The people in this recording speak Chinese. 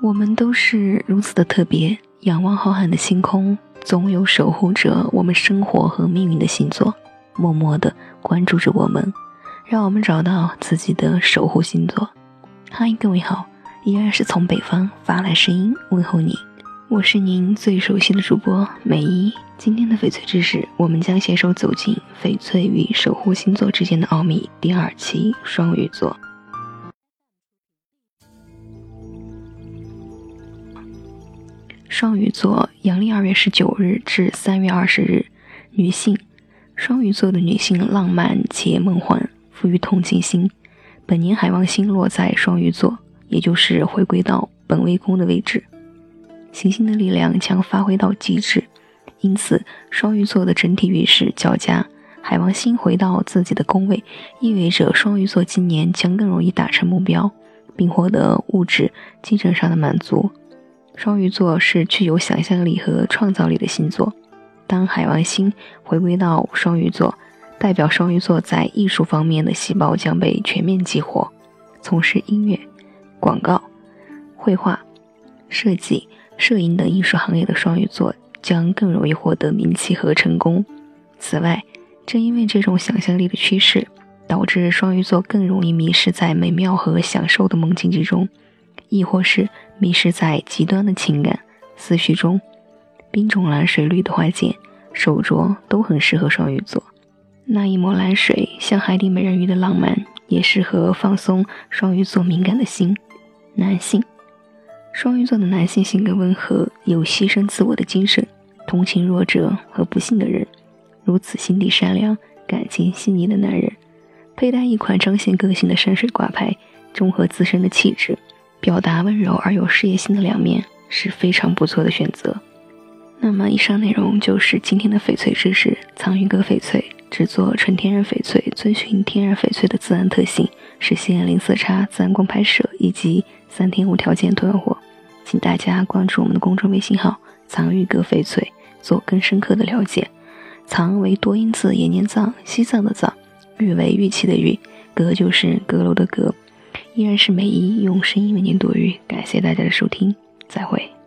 我们都是如此的特别，仰望浩瀚的星空，总有守护着我们生活和命运的星座，默默的关注着我们，让我们找到自己的守护星座。嗨，各位好，依然是从北方发来声音问候你，我是您最熟悉的主播美一。今天的翡翠知识，我们将携手走进翡翠与守护星座之间的奥秘第二期双鱼座。双鱼座，阳历二月十九日至三月二十日，女性。双鱼座的女性浪漫且梦幻，富于同情心。本年海王星落在双鱼座，也就是回归到本位宫的位置，行星的力量将发挥到极致。因此，双鱼座的整体运势较佳。海王星回到自己的宫位，意味着双鱼座今年将更容易达成目标，并获得物质、精神上的满足。双鱼座是具有想象力和创造力的星座。当海王星回归到双鱼座，代表双鱼座在艺术方面的细胞将被全面激活。从事音乐、广告、绘画、设计、摄影等艺术行业的双鱼座将更容易获得名气和成功。此外，正因为这种想象力的趋势，导致双鱼座更容易迷失在美妙和享受的梦境之中。亦或是迷失在极端的情感思绪中，冰种蓝水绿的花件、手镯都很适合双鱼座。那一抹蓝水像海底美人鱼的浪漫，也适合放松双鱼座敏感的心。男性，双鱼座的男性性格温和，有牺牲自我的精神，同情弱者和不幸的人。如此心地善良、感情细腻的男人，佩戴一款彰显个性的山水挂牌，中和自身的气质。表达温柔而有事业心的两面是非常不错的选择。那么，以上内容就是今天的翡翠知识。藏玉阁翡翠只做纯天然翡翠，遵循天然翡翠的自然特性，实现零色差、自然光拍摄以及三天无条件退换货。请大家关注我们的公众微信号“藏玉阁翡翠”，做更深刻的了解。藏为多音字，也念藏，西藏的藏；玉为玉器的玉，阁就是阁楼的阁。依然是美一用声音为您读语，感谢大家的收听，再会。